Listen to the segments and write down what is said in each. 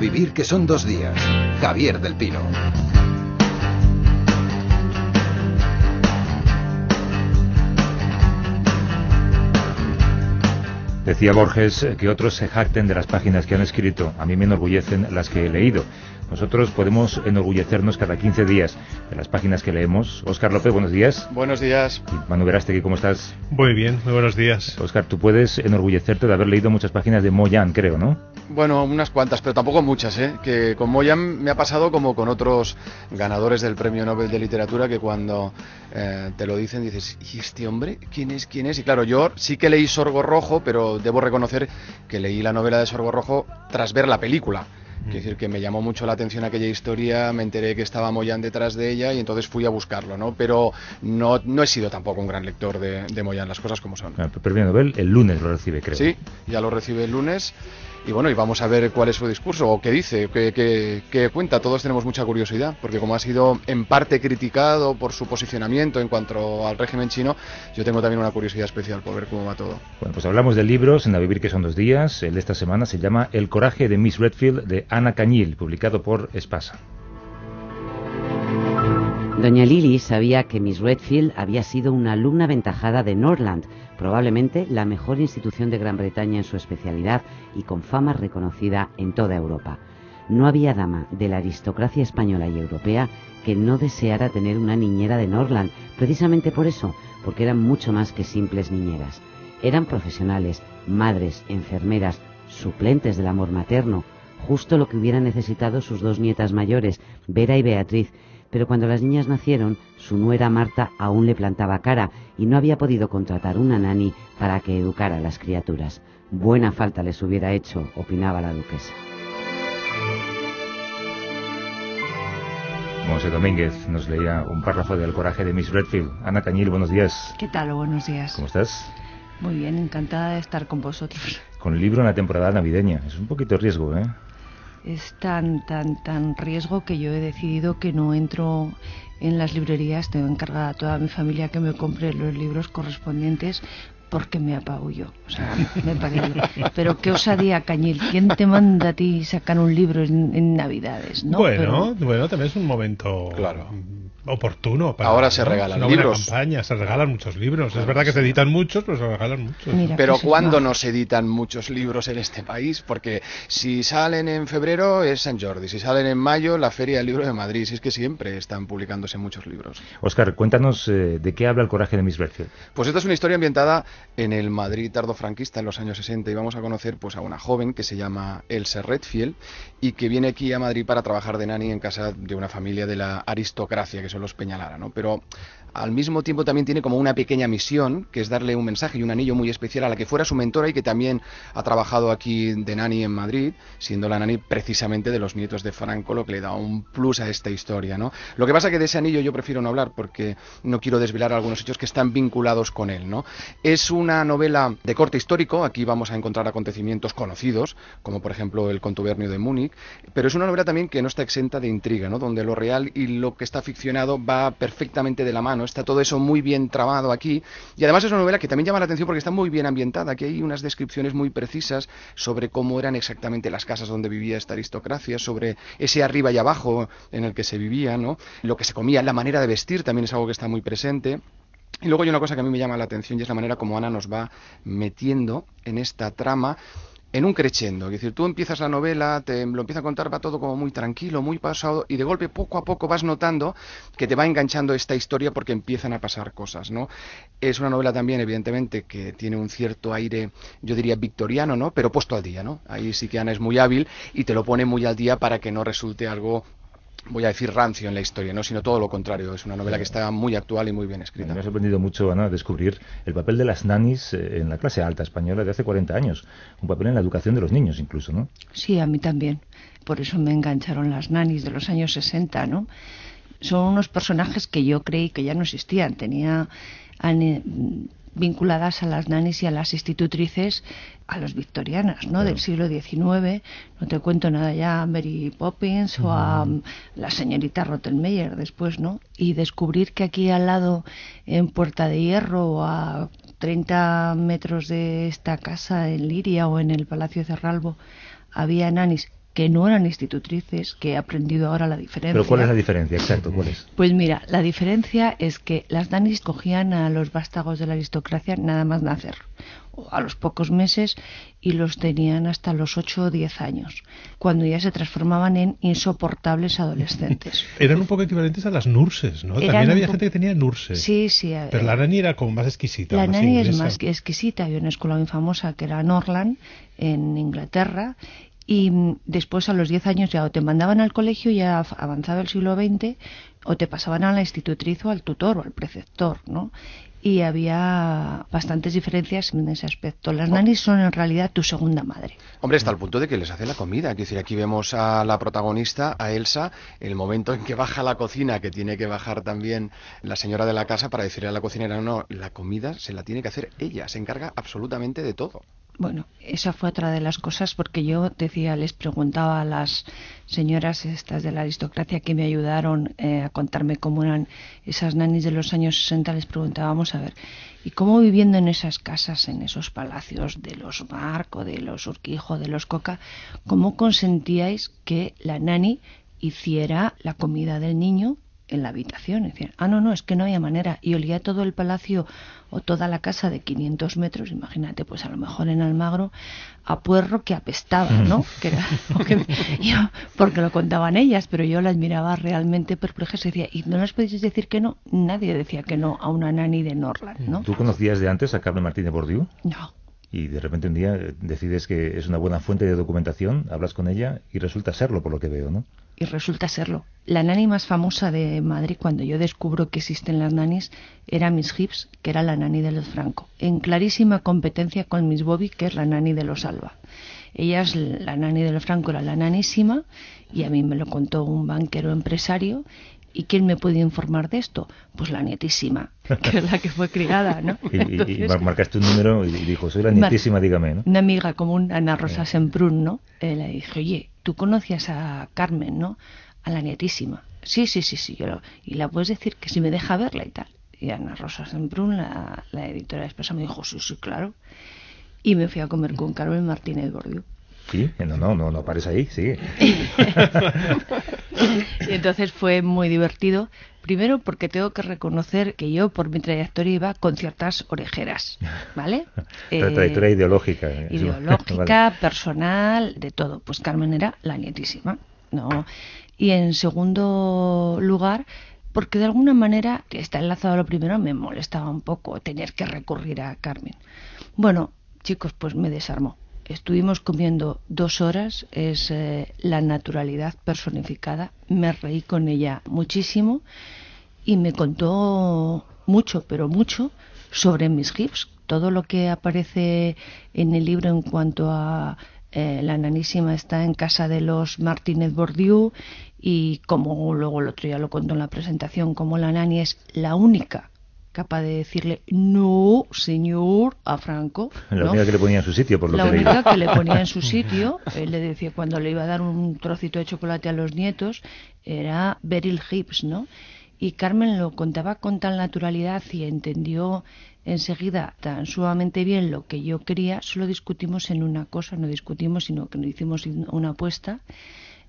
vivir que son dos días. Javier del Pino. Decía Borges que otros se jacten de las páginas que han escrito. A mí me enorgullecen las que he leído. Nosotros podemos enorgullecernos cada 15 días de las páginas que leemos. Óscar López, buenos días. Buenos días. Manu Verástegui, ¿cómo estás? Muy bien, muy buenos días. Óscar, tú puedes enorgullecerte de haber leído muchas páginas de Moyan, creo, ¿no? Bueno, unas cuantas, pero tampoco muchas, ¿eh? Que con Moyan me ha pasado como con otros ganadores del Premio Nobel de Literatura que cuando eh, te lo dicen dices, ¿y este hombre? ¿Quién es? ¿Quién es? Y claro, yo sí que leí Sorgo Rojo, pero debo reconocer que leí la novela de Sorgo Rojo tras ver la película. Quiero decir que me llamó mucho la atención aquella historia, me enteré que estaba Moyan detrás de ella y entonces fui a buscarlo, ¿no? Pero no, no he sido tampoco un gran lector de, de Moyan, las cosas como son. Ah, Nobel el lunes lo recibe, creo. Sí, ya lo recibe el lunes. Y bueno, y vamos a ver cuál es su discurso o qué dice, qué, qué- qué cuenta. Todos tenemos mucha curiosidad, porque como ha sido en parte criticado por su posicionamiento en cuanto al régimen chino, yo tengo también una curiosidad especial por ver cómo va todo. Bueno, pues hablamos de libros en A Vivir que son dos días. El de esta semana se llama El coraje de Miss Redfield de Ana Cañil, publicado por Espasa. Doña Lily sabía que Miss Redfield había sido una alumna aventajada de Norland, probablemente la mejor institución de Gran Bretaña en su especialidad y con fama reconocida en toda Europa. No había dama de la aristocracia española y europea que no deseara tener una niñera de Norland, precisamente por eso, porque eran mucho más que simples niñeras. Eran profesionales, madres, enfermeras, suplentes del amor materno, justo lo que hubieran necesitado sus dos nietas mayores, Vera y Beatriz, pero cuando las niñas nacieron, su nuera Marta aún le plantaba cara y no había podido contratar una nani para que educara a las criaturas. Buena falta les hubiera hecho, opinaba la duquesa. Monse Domínguez nos leía un párrafo del coraje de Miss Redfield. Ana Cañil, buenos días. ¿Qué tal? Buenos días. ¿Cómo estás? Muy bien, encantada de estar con vosotros. Con el libro en la temporada navideña. Es un poquito riesgo, ¿eh? Es tan, tan, tan riesgo que yo he decidido que no entro en las librerías. Tengo encargada a toda mi familia que me compre los libros correspondientes porque me apabullo. O sea, me parece. Pero qué osadía, Cañil. ¿Quién te manda a ti sacar un libro en, en Navidades? ¿no? bueno, Pero- bueno, también es un momento Claro. Oportuno. Para, Ahora se regalan libros. campaña, se regalan muchos libros. es verdad que se editan muchos, pero se regalan muchos. Mira, Pero pues es ¿cuándo no se editan muchos libros en este país? Porque si salen en febrero es San Jordi, si salen en mayo la Feria del Libro de Madrid, si es que siempre están publicándose muchos libros. Óscar, cuéntanos eh, de qué habla el coraje de Miss Redfield. Pues esta es una historia ambientada en el Madrid tardofranquista en los años 60 y vamos a conocer pues a una joven que se llama Elsa Redfield y que viene aquí a Madrid para trabajar de nani en casa de una familia de la aristocracia que son los Peñalara, ¿no? Pero al mismo tiempo también tiene como una pequeña misión que es darle un mensaje y un anillo muy especial a la que fuera su mentora y que también ha trabajado aquí de nani en Madrid, siendo la nani precisamente de los nietos de Franco, lo que le da un plus a esta historia, ¿no? Lo que pasa que de ese anillo yo prefiero no hablar porque no quiero desvelar algunos hechos que están vinculados con él, ¿no? Es una novela de corte histórico, aquí vamos a encontrar acontecimientos conocidos, como por ejemplo el contubernio de Múnich, pero es una novela también que no está exenta de intriga, ¿no? Donde lo real y lo que está ficcionado va perfectamente de la mano, está todo eso muy bien trabado aquí, y además es una novela que también llama la atención porque está muy bien ambientada, que hay unas descripciones muy precisas sobre cómo eran exactamente las casas donde vivía esta aristocracia, sobre ese arriba y abajo en el que se vivía, ¿no? Lo que se comía, la manera de vestir también es algo que está muy presente. Y luego hay una cosa que a mí me llama la atención y es la manera como Ana nos va metiendo en esta trama en un crescendo. Es decir, tú empiezas la novela, te lo empieza a contar, va todo como muy tranquilo, muy pasado, y de golpe, poco a poco, vas notando que te va enganchando esta historia porque empiezan a pasar cosas, ¿no? Es una novela también, evidentemente, que tiene un cierto aire, yo diría, victoriano, ¿no? Pero puesto al día, ¿no? Ahí sí que Ana es muy hábil y te lo pone muy al día para que no resulte algo voy a decir rancio en la historia, no sino todo lo contrario. Es una novela que está muy actual y muy bien escrita. Me ha sorprendido mucho, Ana, descubrir el papel de las nanis eh, en la clase alta española de hace 40 años. Un papel en la educación de los niños, incluso, ¿no? Sí, a mí también. Por eso me engancharon las nanis de los años 60, ¿no? Son unos personajes que yo creí que ya no existían. Tenía vinculadas a las nanis y a las institutrices, a las victorianas, ¿no? Claro. Del siglo XIX. No te cuento nada ya a Mary Poppins o a la señorita Rottenmeier después, ¿no? Y descubrir que aquí al lado, en Puerta de Hierro, o a 30 metros de esta casa en Liria o en el Palacio de Cerralbo, había nanis que no eran institutrices, que he aprendido ahora la diferencia. Pero ¿cuál es la diferencia? Exacto, ¿cuál es? Pues mira, la diferencia es que las nanis cogían a los vástagos de la aristocracia nada más nacer, o a los pocos meses, y los tenían hasta los 8 o 10 años, cuando ya se transformaban en insoportables adolescentes. Eran un poco equivalentes a las nurses, ¿no? Eran También había gente que tenía nurses. Sí, sí. eh, Pero la nani era como más exquisita. La más nani es inglesa. más que exquisita. Había una escuela muy famosa que era Norland, en Inglaterra, y mm, después a los 10 años ya o te mandaban al colegio, ya avanzado el siglo XX, o te pasaban a la institutriz o al tutor o al preceptor, ¿no? Y había bastantes diferencias en ese aspecto. Las nanis son en realidad tu segunda madre. Hombre, hasta el punto de que les hace la comida. Quiero decir, aquí vemos a la protagonista, a Elsa, el momento en que baja a la cocina, que tiene que bajar también la señora de la casa para decirle a la cocinera, no, la comida se la tiene que hacer ella, se encarga absolutamente de todo. Bueno, esa fue otra de las cosas porque yo decía, les preguntaba a las señoras estas de la aristocracia que me ayudaron eh, a contarme cómo eran esas nanis de los años 60, les preguntábamos a ver, ¿y cómo viviendo en esas casas, en esos palacios de los Marco, de los Urquijo, de los Coca, cómo consentíais que la nani hiciera la comida del niño en la habitación. Y decían, ah, no, no, es que no había manera. Y olía todo el palacio o toda la casa de 500 metros, imagínate, pues a lo mejor en Almagro, a puerro que apestaba, ¿no? Que era lo que- yo- porque lo contaban ellas, pero yo las miraba realmente perplejas y decía, ¿y no les podéis decir que no? Nadie decía que no a una nani de Norland, ¿no? ¿Tú conocías de antes a Carmen Martínez Bordiú? No. Y de repente un día eh, decides que es una buena fuente de documentación, hablas con ella y resulta serlo por lo que veo, ¿no? y resulta serlo. La nani más famosa de Madrid, cuando yo descubro que existen las nanis, era Miss Hips, que era la nani de los Franco, en clarísima competencia con Miss Bobby, que es la nani de los Alba. Ella es la nani de los Franco, era la nanísima, y a mí me lo contó un banquero empresario. ¿Y quién me puede informar de esto? Pues la nietísima, que es la que fue criada, ¿no? Y, Entonces- marcaste un número y dijo, soy la Mar- nietísima, dígame, ¿no? una amiga común, Ana Rosa Semprún, ¿no? Eh, le dije, oye, tú conocías a Carmen, ¿no? A la nietísima. Sí, sí, sí, sí. Yo lo- y la puedes decir que si me deja verla y tal. Y Ana Rosa Semprún, la, la editora de Expresa, me dijo, sí, sí, claro. Y me fui a comer con Carmen Martínez Bordiú. Sí, no, no, no, no pares ahí, sigue. Y entonces fue muy divertido. Primero porque tengo que reconocer que yo por mi trayectoria iba con ciertas orejeras, ¿vale? La Eh, trayectoria ideológica. eh, ideológica, Vale. personal, de todo. Pues Carmen era la nietísima, ¿no? Y en segundo lugar, porque de alguna manera, está enlazado a lo primero, me molestaba un poco tener que recurrir a Carmen. Bueno, chicos, pues me desarmó. Estuvimos comiendo dos horas, es eh, la naturalidad personificada, me reí con ella muchísimo y me contó mucho, pero mucho sobre mis hips, todo lo que aparece en el libro en cuanto a eh, la nanísima está en casa de los Martínez Bordiú y como luego el otro día lo contó en la presentación, como la nani es la única capaz de decirle no, señor, a Franco. La ¿no? única que le ponía en su sitio, por lo la que única que le ponía en su sitio, él le decía cuando le iba a dar un trocito de chocolate a los nietos, era Beryl Hips, ¿no? Y Carmen lo contaba con tal naturalidad y entendió enseguida tan sumamente bien lo que yo quería, solo discutimos en una cosa, no discutimos, sino que nos hicimos una apuesta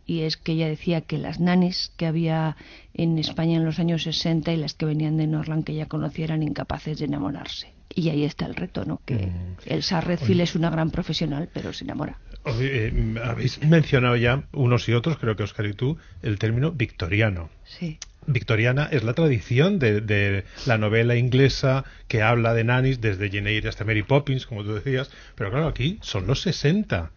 y es que ella decía que las nanis que había en España en los años 60 y las que venían de Norland que ella conocía eran incapaces de enamorarse. Y ahí está el reto, ¿no? Que Mm. Elsa Redfield es una gran profesional, pero se enamora. Oye, eh, habéis mencionado ya, unos y otros, creo que Oscar y tú, el término victoriano. Sí. Victoriana es la tradición de, de la novela inglesa que habla de nannies desde Jane Eyre hasta Mary Poppins, como tú decías, pero claro, aquí son los 60.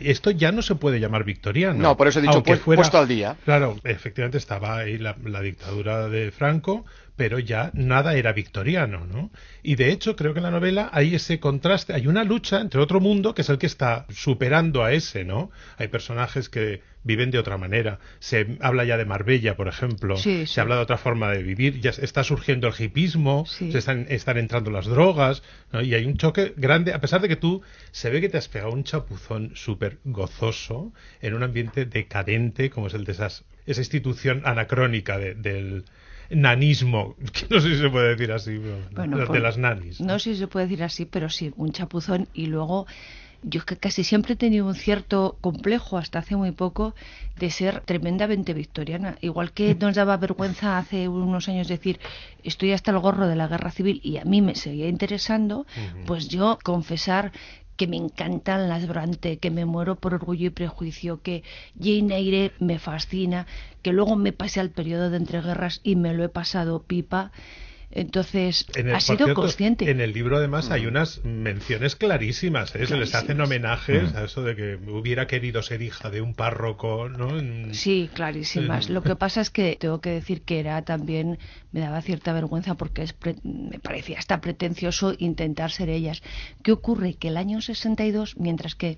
Esto ya no se puede llamar victoriano. No, por eso he dicho pues- puesto al día. Claro, efectivamente estaba ahí la, la dictadura de Franco, pero ya nada era victoriano, ¿no? Y de hecho creo que en la novela hay ese contraste, hay una lucha entre otro mundo que es el que está superando a ese, ¿no? Hay personajes que viven de otra manera. Se habla ya de Marbella, por ejemplo. Sí, Se habla de otra forma de vivir. Ya está surgiendo el hipismo, Sí. se están, están entrando las drogas, ¿no? y hay un choque grande, a pesar de que tú se ve que te has pegado un chapuzón súper gozoso en un ambiente decadente como es el de esas, esa institución anacrónica de- del nanismo, que no sé si se puede decir así, pero Bueno, de, pues, las nanis. No sé si se puede decir así, pero sí, un chapuzón y luego yo que casi siempre he tenido un cierto complejo hasta hace muy poco de ser tremendamente victoriana. Igual que nos daba vergüenza hace unos años decir estoy hasta el gorro de la guerra civil y a mí me seguía interesando, pues yo confesar que me encantan las Brante, que me muero por orgullo y prejuicio, que Jane Eyre me fascina, que luego me pasé al periodo de entreguerras y me lo he pasado pipa. Entonces, ha sido consciente. En el libro, además, hay mm. unas menciones clarísimas. ¿eh? Se les hacen homenajes mm. a eso de que hubiera querido ser hija de un párroco, ¿no? Sí, clarísimas. Lo que pasa es que tengo que decir que era también, me daba cierta vergüenza porque es me parecía hasta pretencioso intentar ser ellas. ¿Qué ocurre? Que el año 62, mientras que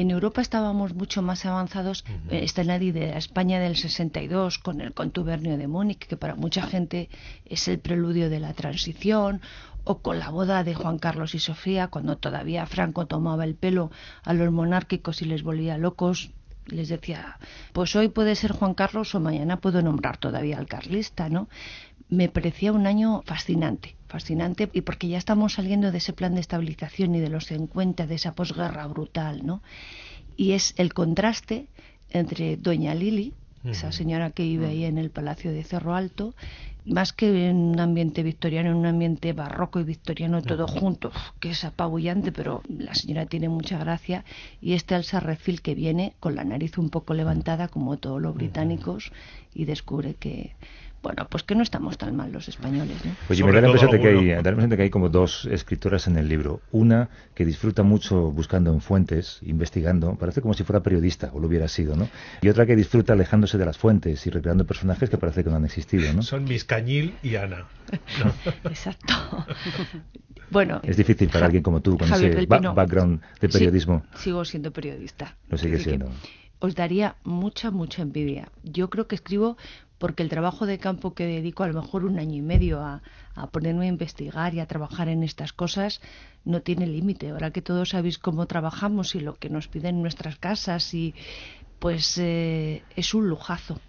en Europa estábamos mucho más avanzados. Está en la de España del 62 con el contubernio de Múnich, que para mucha gente es el preludio de la transición, o con la boda de Juan Carlos y Sofía, cuando todavía Franco tomaba el pelo a los monárquicos y les volvía locos. Les decía, pues hoy puede ser Juan Carlos o mañana puedo nombrar todavía al carlista, ¿no? Me parecía un año fascinante fascinante y porque ya estamos saliendo de ese plan de estabilización y de los 50 de esa posguerra brutal, ¿no? Y es el contraste entre Doña Lili, esa señora que vive ahí en el Palacio de Cerro Alto, más que en un ambiente victoriano, en un ambiente barroco y victoriano todo junto, que es apabullante, pero la señora tiene mucha gracia, y este Elsa Refil que viene con la nariz un poco levantada, como todos los británicos, y descubre que bueno, pues que no estamos tan mal los españoles. ¿no? Oye, me da la, impresión de que hay, da la impresión de que hay como dos escritoras en el libro. Una que disfruta mucho buscando en fuentes, investigando, parece como si fuera periodista, o lo hubiera sido, ¿no? Y otra que disfruta alejándose de las fuentes y recreando personajes que parece que no han existido, ¿no? Son Miss Cañil y Ana. Exacto. Bueno, es difícil para alguien como tú, con ese background de periodismo. sigo siendo periodista. Lo sigue siendo. Os daría mucha, mucha envidia. Yo creo que escribo porque el trabajo de campo que dedico a lo mejor un año y medio a, ponerme a investigar y a trabajar en estas cosas no tiene límite. Ahora que todos sabéis cómo trabajamos y lo que nos piden nuestras casas y pues eh, es un lujazo.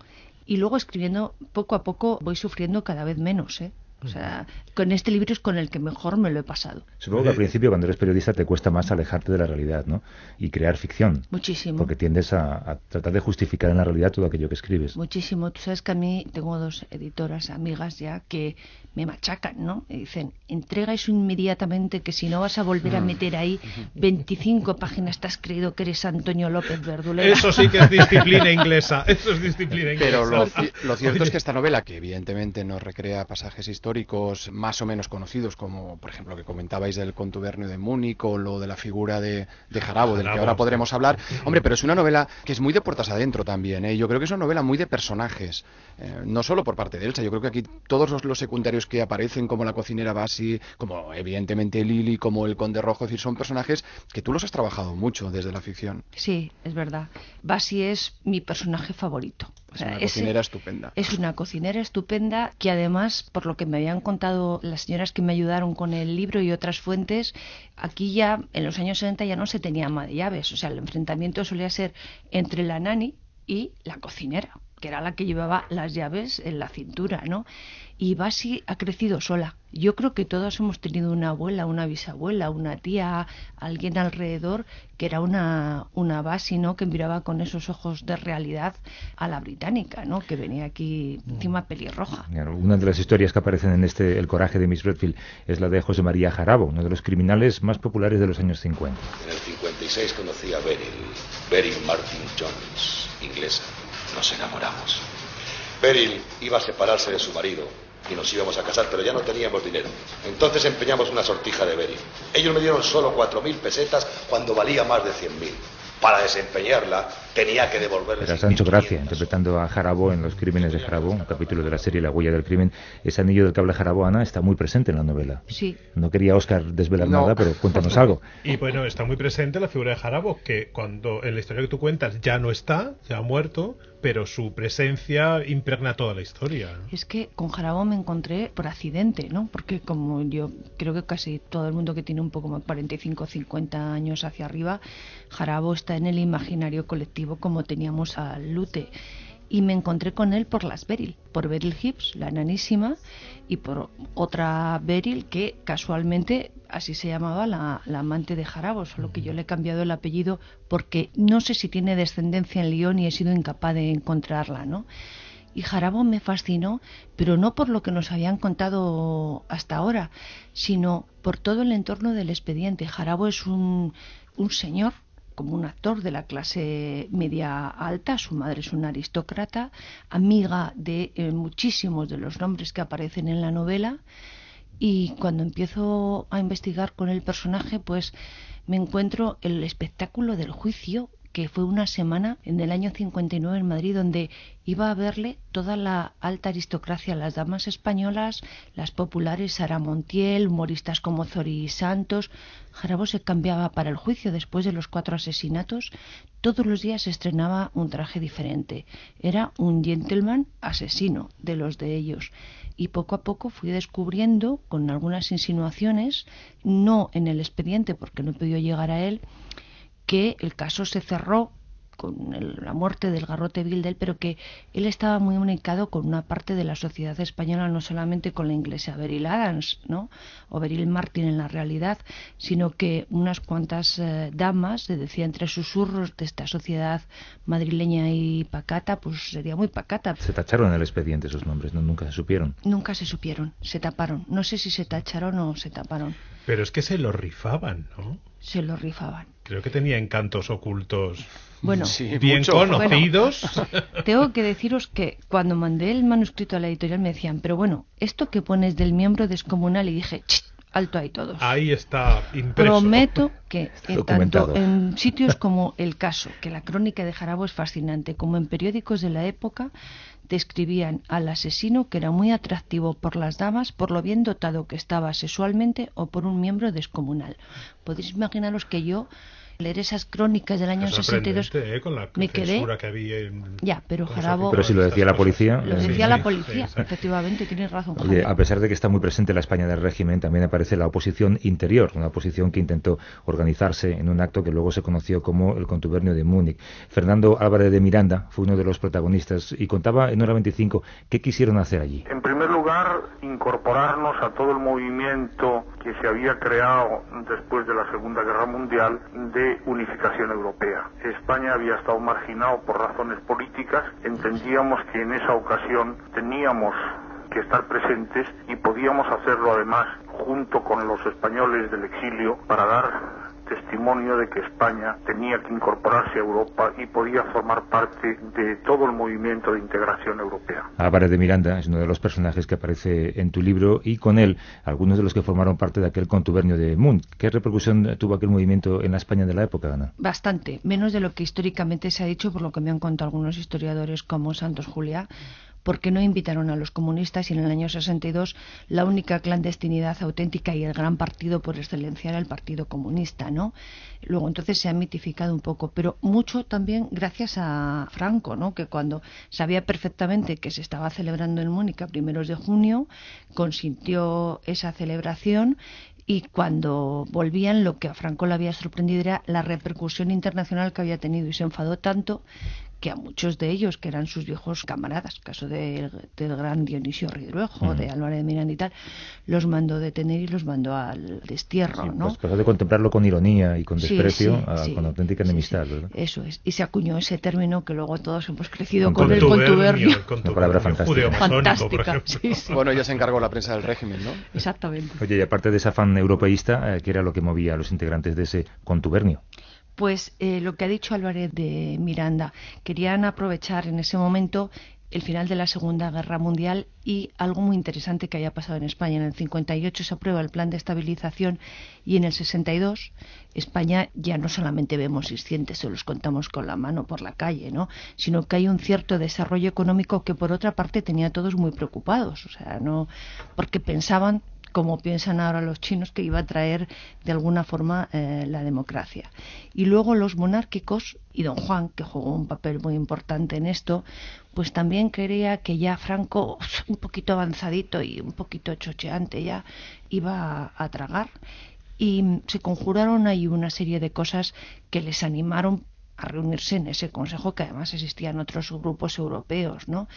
Y luego escribiendo poco a poco voy sufriendo cada vez menos, ¿eh? O sea, con este libro es con el que mejor me lo he pasado. Supongo que al principio, cuando eres periodista, te cuesta más alejarte de la realidad, ¿no? Y crear ficción. Muchísimo. Porque tiendes a, tratar de justificar en la realidad todo aquello que escribes. Muchísimo. Tú sabes que a mí tengo dos editoras, amigas ya, que me machacan, ¿no? Y dicen, entrega eso inmediatamente, que si no vas a volver a mm. meter ahí 25 páginas, te has creído que eres Antonio López Verdulera. Eso sí que es disciplina inglesa. Eso es disciplina inglesa. Pero lo, lo cierto es que esta novela, que evidentemente no recrea pasajes históricos, más o menos conocidos, como por ejemplo que comentabais del contubernio de Múnich o lo de la figura de, de Jarabo, del que ahora podremos hablar. Hombre, pero es una novela que es muy de puertas adentro también. ¿eh? Yo creo que es una novela muy de personajes, eh, no solo por parte de Elsa. Yo creo que aquí todos los, secundarios que aparecen, como la cocinera Basi, como evidentemente Lili, como el Conde Rojo, es decir, son personajes que tú los has trabajado mucho desde la ficción. Sí, es verdad. Basi es mi personaje favorito. Es una cocinera estupenda. Es una cocinera estupenda que además, por lo que me habían contado las señoras que me ayudaron con el libro y otras fuentes, aquí ya en los años 70 ya no se tenía ama de llaves. O sea, el enfrentamiento solía ser entre la nani y la cocinera, que era la que llevaba las llaves en la cintura, ¿no? Y Basi ha crecido sola. Yo creo que todos hemos tenido una abuela, una bisabuela, una tía, alguien alrededor que era una, una Basi, ¿no? Que miraba con esos ojos de realidad a la británica, ¿no? Que venía aquí encima pelirroja. Una de las historias que aparecen en este El coraje de Miss Redfield es la de José María Jarabo, uno de los criminales más populares de los años 50. En el 56 conocí a Beryl, Beryl Martin Jones, inglesa. Nos enamoramos. Beryl iba a separarse de su marido y nos íbamos a casar, pero ya no teníamos dinero. Entonces empeñamos una sortija de Beri. Ellos me dieron solo cuatro mil pesetas cuando valía más de cien mil. Para desempeñarla tenía que devolverles. Era Sancho Gracia, interpretando a Jarabo en Los Crímenes de Jarabo, un capítulo de la serie La huella del crimen. Ese anillo del que habla Jarabo, Ana, está muy presente en la novela. Sí. No quería Oscar desvelar nada, pero cuéntanos algo. Y bueno, está muy presente la figura de Jarabo, que cuando en la historia que tú cuentas ya no está, ya ha muerto, pero su presencia impregna toda la historia. Es que con Jarabo me encontré por accidente, ¿no? Porque como yo creo que casi todo el mundo que tiene un poco más 45 o 50 años hacia arriba, Jarabo está en el imaginario colectivo como teníamos al Lute y me encontré con él por las Beryl, por Beryl Hips, la enanísima, y por otra Beryl que casualmente así se llamaba la, amante de Jarabo, solo que yo le he cambiado el apellido porque no sé si tiene descendencia en Lyon y he sido incapaz de encontrarla, ¿no? Y Jarabo me fascinó, pero no por lo que nos habían contado hasta ahora, sino por todo el entorno del expediente. Jarabo es un señor como un actor de la clase media alta, su madre es una aristócrata, amiga de eh, muchísimos de los nombres que aparecen en la novela, y cuando empiezo a investigar con el personaje, pues me encuentro el espectáculo del juicio que fue una semana en el año 59 en Madrid donde iba a verle toda la alta aristocracia, las damas españolas, las populares Sara Montiel, humoristas como Zori Santos. Jarabo se cambiaba para el juicio después de los cuatro asesinatos. Todos los días estrenaba un traje diferente. Era un gentleman asesino de los de ellos. Y poco a poco fui descubriendo, con algunas insinuaciones, no en el expediente porque no he podido llegar a él, que el caso se cerró con la muerte del garrote Bildel, pero que él estaba muy comunicado con una parte de la sociedad española, no solamente con la inglesa Beryl Adams, ¿no? o Beryl Martin en la realidad, sino que unas cuantas eh, damas, se decía entre susurros de esta sociedad madrileña y pacata, pues sería muy pacata. Se tacharon en el expediente esos nombres, ¿no? nunca se supieron. Nunca se supieron, se taparon. No sé si se tacharon o se taparon. Pero es que se lo rifaban, ¿no? Se lo rifaban. Creo que tenía encantos ocultos bueno, bien conocidos. tengo que deciros que cuando mandé el manuscrito a la editorial me decían, pero bueno, esto que pones del miembro descomunal y dije, alto ahí todos. Ahí está impreso. Prometo que en tanto en sitios como El Caso, que la crónica de Jarabo es fascinante, como en periódicos de la época, describían al asesino que era muy atractivo por las damas, por lo bien dotado que estaba sexualmente o por un miembro descomunal. Podéis imaginaros que yo leer esas crónicas del año 62 ¿eh? con la me quedé que había ya pero Jarabo pero si lo decía la policía lo decía la policía efectivamente tienes razón Oye, a pesar de que está muy presente la España del régimen también aparece la oposición interior una oposición que intentó organizarse en un acto que luego se conoció como el contubernio de Múnich. Fernando Álvarez de Miranda fue uno de los protagonistas y contaba en hora 25 qué quisieron hacer allí. En primer lugar incorporarnos a todo el movimiento que se había creado después de la Segunda Guerra Mundial de unificación europea. España había estado marginado por razones políticas, entendíamos que en esa ocasión teníamos que estar presentes y podíamos hacerlo además junto con los españoles del exilio para dar testimonio de que España tenía que incorporarse a Europa y podía formar parte de todo el movimiento de integración europea. Álvarez de Miranda es uno de los personajes que aparece en tu libro y con él algunos de los que formaron parte de aquel contubernio de Munt. ¿Qué repercusión tuvo aquel movimiento en la España de la época, Ana? Bastante, menos de lo que históricamente se ha dicho, por lo que me han contado algunos historiadores como Santos Julia porque no invitaron a los comunistas y en el año 62 la única clandestinidad auténtica y el gran partido por excelencia era el Partido Comunista, ¿no? Luego entonces se ha mitificado un poco, pero mucho también gracias a Franco, ¿no? Que cuando sabía perfectamente que se estaba celebrando en Múnich a primeros de junio, consintió esa celebración y cuando volvían lo que a Franco le había sorprendido era la repercusión internacional que había tenido y se enfadó tanto que a muchos de ellos, que eran sus viejos camaradas, caso del gran Dionisio Ridruejo, de Álvarez de Miranda y tal, los mandó detener y los mandó al destierro, ¿no? Pues pasó de contemplarlo con ironía y con desprecio a, con auténtica enemistad, ¿verdad? Eso es. Y se acuñó ese término que luego todos hemos crecido con, el contubernio. Una palabra fantástica. fantástica bueno, ya se encargó la prensa del régimen, ¿no? Exactamente. Oye, y aparte de ese afán europeísta, eh, ¿qué era lo que movía a los integrantes de ese contubernio? Pues eh, lo que ha dicho Álvarez de Miranda, querían aprovechar en ese momento el final de la Segunda Guerra Mundial y algo muy interesante que haya pasado en España. En el 58 se aprueba el plan de estabilización y en el 62 España ya no solamente vemos 600 o los contamos con la mano por la calle, ¿no? sino que hay un cierto desarrollo económico que por otra parte tenía a todos muy preocupados, o sea, no porque pensaban como piensan ahora los chinos, que iba a traer de alguna forma eh, la democracia. Y luego los monárquicos, y don Juan, que jugó un papel muy importante en esto, pues también creía que ya Franco, un poquito avanzadito y un poquito chocheante, ya iba a, tragar. Y se conjuraron ahí una serie de cosas que les animaron a reunirse en ese consejo que además existían otros grupos europeos, ¿no?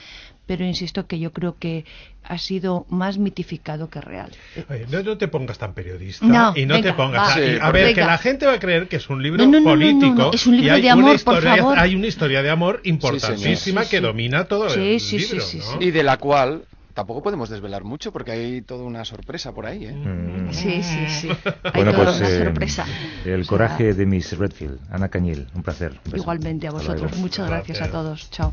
Pero insisto que yo creo que ha sido más mitificado que real. Oye, no, no te pongas tan periodista No, y no venga, te pongas va. a, Sí, a ver venga. que la gente va a creer que es un libro No, no, no, no, político no, no, es un libro y hay de amor, una por historia favor. hay una historia de amor importantísima Sí, sí, que sí. domina todo Sí, el libro sí, ¿no? sí. Y de la cual tampoco podemos desvelar mucho porque hay toda una sorpresa por ahí, ¿eh? Mm. Sí, sí, sí. Hay Bueno, toda pues una eh, sorpresa. el O sea, coraje de Miss Redfield, Ana Cañil, un placer. Un. Igualmente a vosotros. Muchas gracias a Gracias. todos. Chao.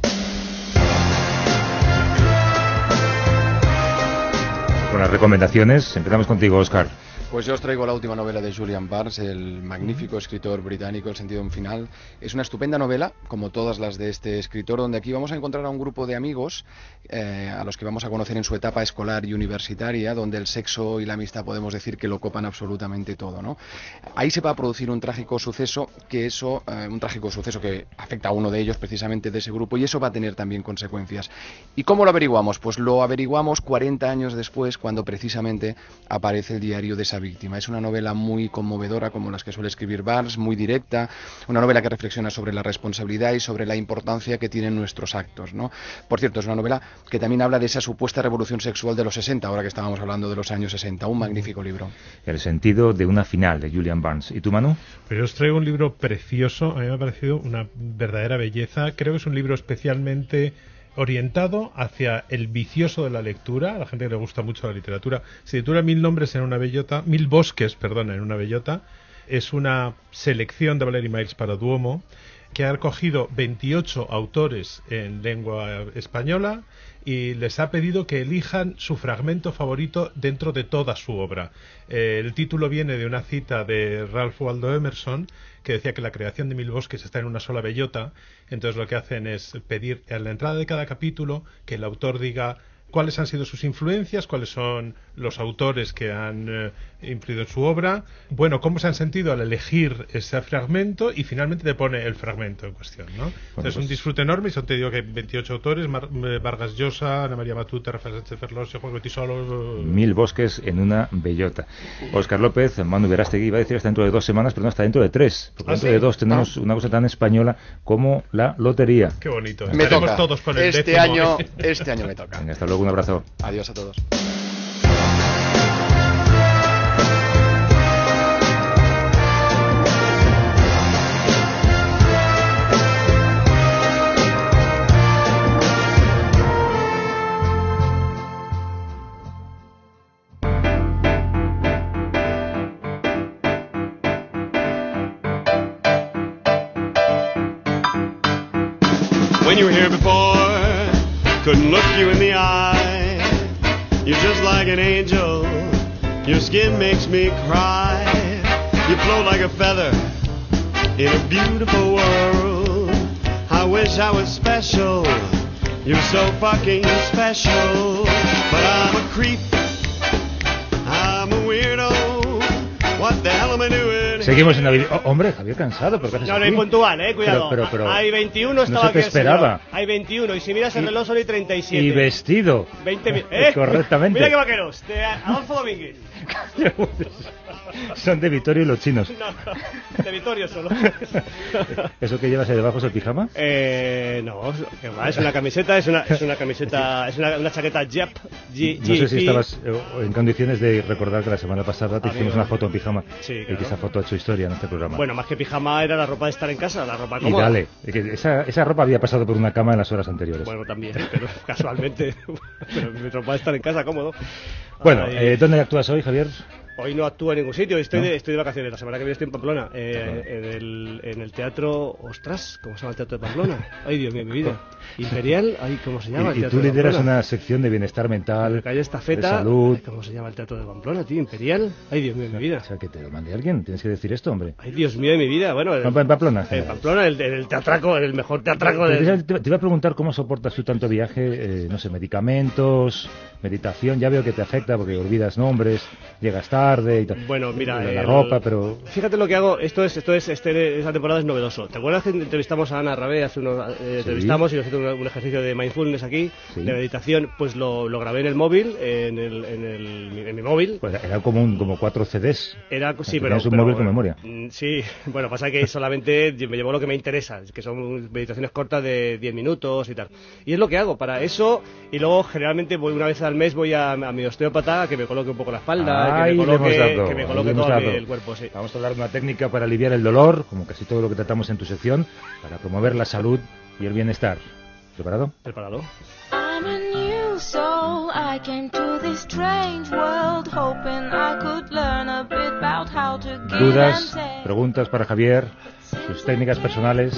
Con las recomendaciones, empezamos contigo, Oscar. Pues yo os traigo la última novela de Julian Barnes, el magnífico escritor británico El sentido en final. Es una estupenda novela, como todas las de este escritor, donde aquí vamos a encontrar a un grupo de amigos eh, a los que vamos a conocer en su etapa escolar y universitaria, donde el sexo y la amistad podemos decir que lo copan absolutamente todo. ¿no? Ahí se va a producir un trágico suceso, que eso, eh, un trágico suceso que afecta a uno de ellos precisamente de ese grupo, y eso va a tener también consecuencias. ¿Y cómo lo averiguamos? Pues lo averiguamos 40 años después, cuando precisamente aparece el diario de esa víctima. Es una novela muy conmovedora, como las que suele escribir Barnes, muy directa, una novela que reflexiona sobre la responsabilidad y sobre la importancia que tienen nuestros actos. ¿no? Por cierto, es una novela que también habla de esa supuesta revolución sexual de los 60, ahora que estábamos hablando de los años 60. Un magnífico libro. El sentido de una final de Julian Barnes. ¿Y tú, Manu? Pero os traigo un libro precioso, a mí me ha parecido una verdadera belleza. Creo que es un libro especialmente orientado hacia el vicioso de la lectura, a la gente que le gusta mucho la literatura. Se titula Mil nombres en una bellota, Mil bosques, perdón, en una bellota. Es una selección de Valery Miles para Duomo que ha recogido 28 autores en lengua española y les ha pedido que elijan su fragmento favorito dentro de toda su obra. Eh, el título viene de una cita de Ralph Waldo Emerson que decía que la creación de mil bosques está en una sola bellota. Entonces lo que hacen es pedir a la entrada de cada capítulo que el autor diga cuáles han sido sus influencias, cuáles son los autores que han eh, influido en su obra, bueno, cómo se han sentido al elegir ese fragmento y finalmente te pone el fragmento en cuestión, ¿no? Entonces es un pues- disfrute enorme y son, te digo que hay 28 autores, Mar- eh, Vargas Llosa, Ana María Matute, Rafael Sánchez Ferlosio, Juan Betisolo... Mil bosques en una bellota. Oscar López, Manu Verástegui, iba a decir hasta dentro de dos semanas, pero no, hasta dentro de tres. Porque ¿Ah, dentro sí? de dos tenemos una cosa tan española como la lotería. Qué bonito. Me toca. todos con el este décimo. año, este año me toca. Venga, hasta luego, un abrazo. Adiós a todos. When you were here before, couldn't look you in the eye. You're just like an angel. Your skin makes me cry. You float like a feather in a beautiful world. I wish I was special. You're so fucking special. But I'm a creep. I'm a weirdo. What the hell am I doing? Seguimos en Navidad. Oh, hombre, Javier cansado, ¿pero qué haces No, no, aquí? y puntual, eh, cuidado. Pero, pero, pero, hay 21, no estaba se te aquí el esperaba. señor. Hay 21, y si miras el Y- reloj son y 37. Y vestido. 20 mil. ¿Eh? Correctamente. Mira qué vaqueros, de Adolfo Domínguez. Son de Vitorio y los chinos. No, no, de Vitorio solo. ¿Eso que llevas ahí debajo es el pijama? Eh, no, que va, es una camiseta, es una, es una camiseta, es una, una chaqueta Jap, G, No sé si estabas eh, en condiciones de recordar que la semana pasada te hicimos una foto en pijama. Sí, Y que esa foto ha hecho historia en este programa. Bueno, más que pijama era la ropa de estar en casa, la ropa y cómoda. dale, que esa, esa ropa había pasado por una cama en las horas anteriores. Bueno, también, pero casualmente. pero mi ropa de estar en casa cómodo. Bueno, eh, ¿dónde actúas hoy, Javier? Hoy no actúo en ningún sitio, estoy, ¿No? de, estoy de vacaciones. La semana que viene estoy en Pamplona, eh, en, el, en el teatro. Ostras, ¿cómo se llama el teatro de Pamplona? Ay, Dios mío, mi vida. Imperial, ay, ¿cómo se llama? el Y, y teatro tú de lideras una sección de bienestar mental, Calle de salud. Ay, ¿Cómo se llama el teatro de Pamplona, tío? Imperial. Ay, Dios mío, mi vida. O sea, que te lo mande alguien, tienes que decir esto, hombre. Ay, Dios mío de mi vida. Bueno, el- En Pamplona. en Pamplona, el, el teatraco, el mejor teatraco de. te, te iba a preguntar cómo soportas tú tanto viaje, eh, no sé, medicamentos, meditación, ya veo que te afecta porque olvidas nombres, llegas tarde. y tal. Bueno, mira, la el- ropa, pero Fíjate lo que hago, esto es, esto es, este, esta temporada es novedoso. ¿Te acuerdas que entrevistamos a Ana Rabé hace unos, eh, entrevistamos y nos hizo un, ejercicio de mindfulness aquí, Sí. de meditación, pues lo, lo grabé en el móvil, en, el, en, el, en mi móvil. pues era como un como cuatro CDs. Era, sí, pero, un pero, móvil con memoria. mm, Sí, bueno, pasa que solamente me llevo lo que me interesa, que son meditaciones cortas de 10 minutos y tal. Y es lo que hago para eso, y luego generalmente voy una vez al mes voy a, a mi osteópata que me coloque un poco la espalda, Ahí que me coloque, que me coloque todo dado. el cuerpo, sí. Vamos a hablar de una técnica para aliviar el dolor, como casi todo lo que tratamos en tu sección, para promover la salud y el bienestar. ¿Preparado? Preparado. I'm a new soul. I came to this strange world hoping I could learn a bit about how to give Dudas, preguntas para Javier, sus técnicas personales.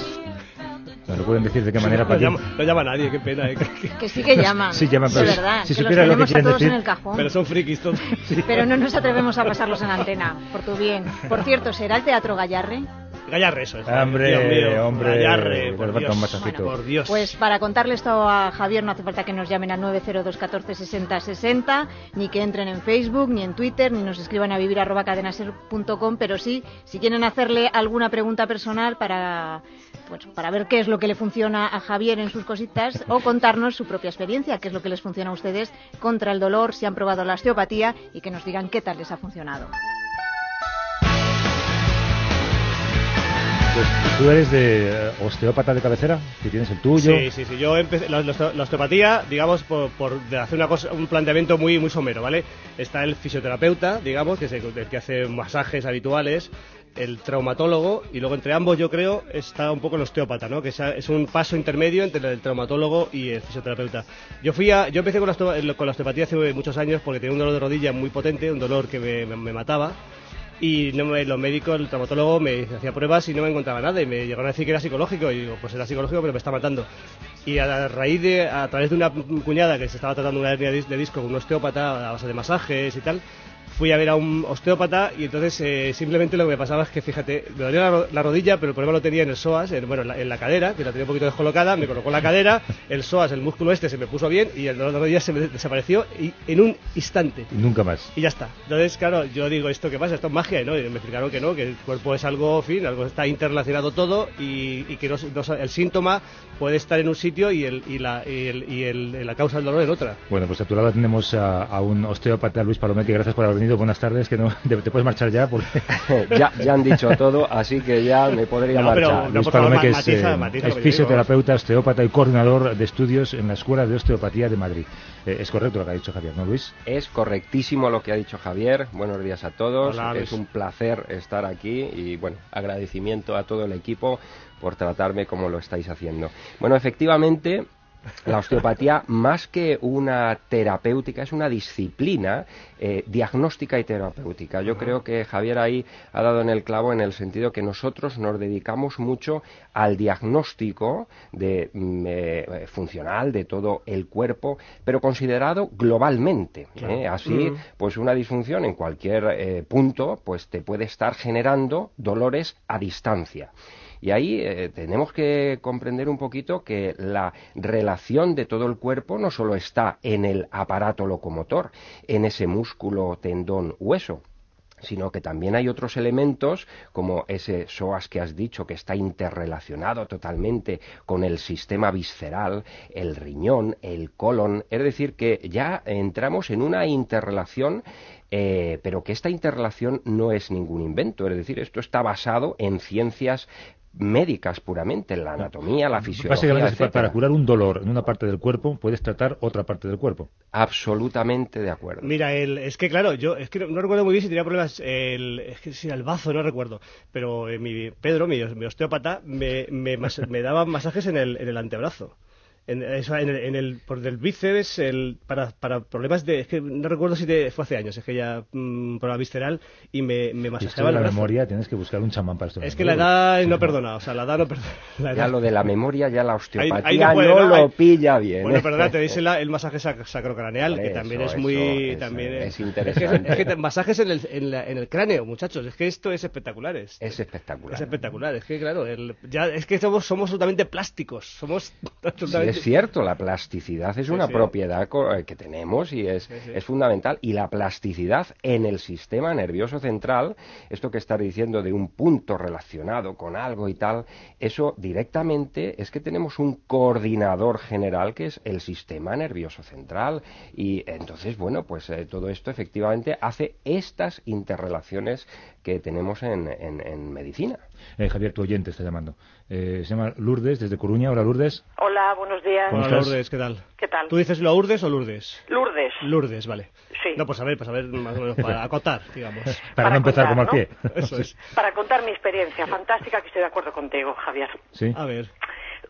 ¿Me lo pueden decir de qué manera? No para llama, no llama nadie, qué pena. eh. Que sí que llaman. Sí, llaman, pero verdad. si que los supiera lo que quieren decir. en el cajón. Pero son frikis todos. Pero no nos atrevemos a pasarlos en antena, por tu bien. Por cierto, ¿será el Teatro Gallarre? Gallarre, eso es. Hombre, Dios mío, hombre, Gallarre, por Dios, por. Pues para contarle esto a Javier no hace falta que nos llamen al 902 14 60 60, ni que entren en Facebook, ni en Twitter, ni nos escriban a vivir arroba cadenaser.com, pero sí, si quieren hacerle alguna pregunta personal para, pues, para ver qué es lo que le funciona a Javier en sus cositas, o contarnos su propia experiencia, qué es lo que les funciona a ustedes contra el dolor, si han probado la osteopatía, y que nos digan qué tal les ha funcionado. ¿Tú eres de eh, osteópata de cabecera? ¿Que tienes el tuyo? Sí, sí, sí. Yo empecé la, la- osteopatía, digamos, por, por hacer una cosa, un planteamiento muy, muy somero, ¿vale? Está el fisioterapeuta, digamos, que es el, el que hace masajes habituales, el traumatólogo, y luego entre ambos, yo creo, está un poco el osteópata, ¿no? Que es, un paso intermedio entre el traumatólogo y el fisioterapeuta. Yo fui a, yo empecé con la, con la osteopatía hace muchos años porque tenía un dolor de rodilla muy potente, un dolor que me, me- me mataba. Y no me- los médicos, el traumatólogo me hacía pruebas y no me encontraba nada. Y me llegaron a decir que era psicológico. Y digo, pues era psicológico, pero me está matando. Y a raíz de, a través de una cuñada que se estaba tratando una hernia de disco con un osteópata a base de masajes y tal, fui a ver a un osteópata y entonces eh, simplemente lo que me pasaba es que, fíjate, me dolía la, la rodilla, pero el problema lo tenía en el psoas, en, bueno, en la, en la cadera, que la tenía un poquito descolocada, me colocó la cadera, el psoas, el músculo este se me puso bien y el dolor de rodilla se me desapareció y, en un instante. Y nunca más. Y ya está. Entonces, claro, yo digo, ¿esto qué pasa? Esto es magia, ¿no? Y me explicaron que no, que el cuerpo es algo, fin, algo está interrelacionado todo y, y que no, no- el síntoma puede estar en un sitio y, el, y, la, y, el, y el- la causa del dolor en otra. Bueno, pues a tu lado tenemos a, a un osteópata, Luis Palomé, que gracias por haber venido. Buenas tardes, que no te, te puedes marchar ya porque... ya, ya han dicho todo, así que ya me podría No, pero marchar. no, Luis Palomé, que es, eh, matiza es que digo. fisioterapeuta, osteópata y coordinador de estudios en la Escuela de Osteopatía de Madrid. Eh, es correcto lo que ha dicho Javier, ¿no, Luis? Es correctísimo lo que ha dicho Javier. Buenos días a todos. Hola, es un placer estar aquí y bueno, agradecimiento a todo el equipo por tratarme como lo estáis haciendo. Bueno, efectivamente, la osteopatía, más que una terapéutica, es una disciplina eh, diagnóstica y terapéutica. Yo creo que Javier ahí ha dado en el clavo en el sentido que nosotros nos dedicamos mucho al diagnóstico de, mm, eh, funcional de todo el cuerpo, pero considerado globalmente. Claro. ¿eh? Así, Ujú. pues una disfunción en cualquier eh, punto, pues te puede estar generando dolores a distancia. Y ahí eh, tenemos que comprender un poquito que la relación de todo el cuerpo no solo está en el aparato locomotor, en ese músculo, tendón, hueso, sino que también hay otros elementos como ese psoas que has dicho que está interrelacionado totalmente con el sistema visceral, el riñón, el colon, es decir, que ya entramos en una interrelación eh, pero que esta interrelación no es ningún invento, es decir, esto está basado en ciencias médicas puramente, en la anatomía, la fisiología, Básicamente, etcétera. para curar un dolor en una parte del cuerpo, puedes tratar otra parte del cuerpo. Absolutamente de acuerdo. Mira, el, es que claro, yo es que no, no recuerdo muy bien si tenía problemas, el, es que si era el bazo, no recuerdo, pero eh, mi Pedro, mi, mi osteópata, me, me, mas- me daba masajes en el, en el antebrazo. En, eso, en el, en el- por del bíceps, el, para, para problemas de, es que no recuerdo si te- fue hace años, es que ya, mm, problema visceral, y me, me masajeaba la brazo. memoria, tienes que buscar un chamán para esto. Es que la edad no perdona, o sea, la edad no perdona. Ya lo de la memoria, ya la osteopatía ahí no puede, no, ¿no? lo pilla bien. Bueno, ¿eh? perdona, tenéis el, el masaje sac- sacrocraneal, que también eso, es muy... eso, también es es, interesante. Es que, es que masajes en el, en, la- en el cráneo, muchachos, es que esto es espectacular. Es, Es espectacular. es espectacular, es que claro, el- ya, es que somos, somos absolutamente plásticos, somos Sí, absolutamente es cierto, la plasticidad es una propiedad eh, que tenemos y es, fundamental. Y la plasticidad en el sistema nervioso central, esto que estás diciendo de un punto relacionado con algo y tal, eso directamente es que tenemos un coordinador general que es el sistema nervioso central. Y entonces, bueno, pues eh, todo esto efectivamente hace estas interrelaciones que tenemos en, en- en medicina. Eh, Javier, tu oyente está llamando. Eh, se llama Lourdes, desde Coruña. Hola, Lourdes. Hola, buenos días. ¿Cómo Hola, estás? Lourdes, ¿qué tal? ¿Qué tal? ¿Tú dices Lourdes o Lourdes? Lourdes. Lourdes, vale. Sí. No, pues a ver, pues a ver, más o menos, para acotar, digamos. Para, no empezar como al contar, pie. Eso es. Para contar mi experiencia fantástica, que estoy de acuerdo contigo, Javier. Sí. A ver.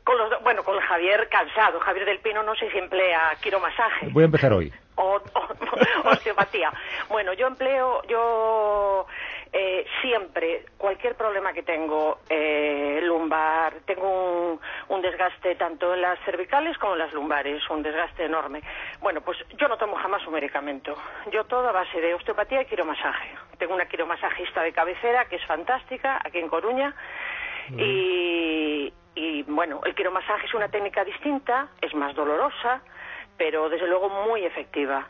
Con los, do- bueno, con Javier cansado. Javier del Pino no sé si emplea quiromasaje Voy a empezar hoy. o, o- osteopatía. Bueno, yo empleo, yo eh, siempre, cualquier problema que tengo, eh, lumbar, tengo un, un desgaste tanto en las cervicales como en las lumbares, un desgaste enorme. Bueno, pues yo no tomo jamás un medicamento. Yo todo a base de osteopatía y quiromasaje. Tengo una quiromasajista de cabecera que es fantástica, aquí en Coruña. Y, y, bueno, el quiromasaje es una técnica distinta, es más dolorosa, pero desde luego muy efectiva.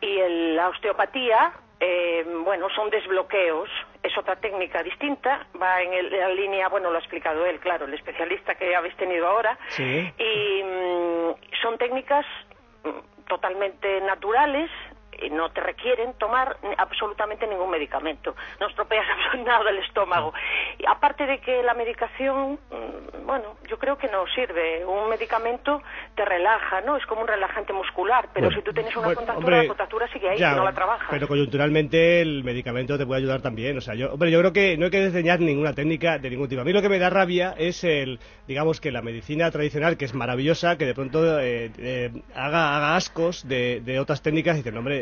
Y el- la osteopatía, eh, bueno, son desbloqueos, es otra técnica distinta, va en, el- la línea, bueno, lo ha explicado él, claro, el especialista que habéis tenido ahora, Sí. y mm, son técnicas mm, totalmente naturales no te requieren tomar absolutamente ningún medicamento. No estropeas nada el estómago. Y aparte de que la medicación, mm, bueno, yo creo que no sirve. Un medicamento te relaja, ¿no? Es como un relajante muscular, pero Bueno, si tú tienes una bueno, contractura, hombre, la contractura sigue ahí, Ya, no la trabajas. Pero coyunturalmente el medicamento te puede ayudar también. O sea, yo, hombre, yo creo que no hay que desdeñar ninguna técnica de ningún tipo. A mí lo que me da rabia es el, digamos que la medicina tradicional, que es maravillosa, que de pronto eh, eh, haga, haga ascos de, de otras técnicas y dicen, hombre,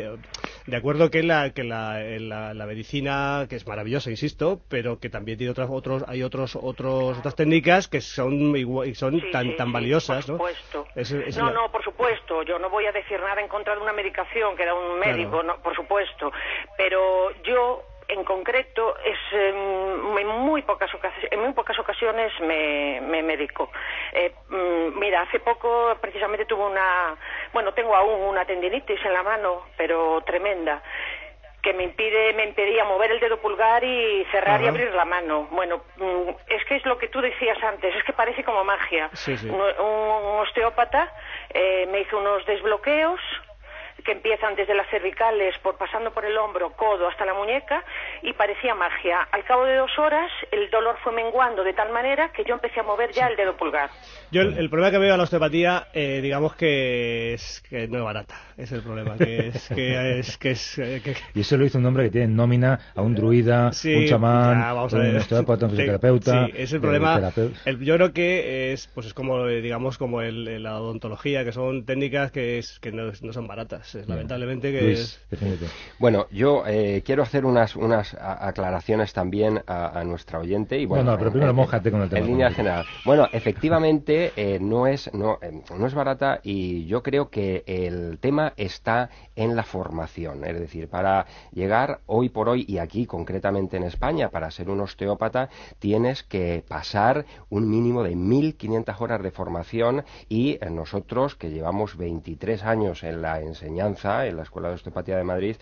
de acuerdo que la, que la, eh, la, la medicina, que es maravillosa, insisto, pero que también tiene otras, otros, hay otros, otros, otras técnicas que son igual, son tan, sí, tan valiosas, por ¿no? supuesto. No, no, por supuesto. Yo no voy a decir nada en contra de una medicación que da un Claro. médico, no, por supuesto. Pero yo, en concreto, es em, en muy pocas ocasiones, en muy pocas ocasiones me, me medico. Eh, mm, mira, hace poco precisamente tuve una, bueno, tengo aún una tendinitis en la mano, pero tremenda que me impide me impedía mover el dedo pulgar y cerrar y abrir la mano. Bueno, mm, es que es lo que tú decías antes, es que parece como magia. Sí, sí. Un, un osteópata eh, me hizo unos desbloqueos que empiezan desde las cervicales, por pasando por el hombro, codo hasta la muñeca, y parecía magia. Al cabo de dos horas, el dolor fue menguando de tal manera que yo empecé a mover ya el dedo pulgar. Yo el, el problema que veo a la osteopatía, eh, digamos que es que no es barata. Es el problema, que es que es que es eh, que- Y eso lo hizo un hombre que tiene en nómina a un druida, Sí, un chamán, ya, vamos a un osteópata, un fisioterapeuta. Sí, es el eh, problema. el- yo creo que es, pues es como, eh, digamos, como el, la odontología, que son técnicas que, es, que no, no son baratas. Es, lamentablemente que Luis, es. Bueno, yo eh, quiero hacer unas, unas aclaraciones también a, a nuestra oyente. Y bueno, no, no, pero primero en- mójate con el tema. En línea general. Bueno, efectivamente eh, no, es, no, eh, no es barata y yo creo que el tema está en la formación. Es decir, para llegar hoy por hoy y aquí concretamente en España, para ser un osteópata, tienes que pasar un mínimo de 1.500 horas de formación y eh, nosotros que llevamos 23 años en la enseñanza, en la Escuela de Osteopatía de Madrid,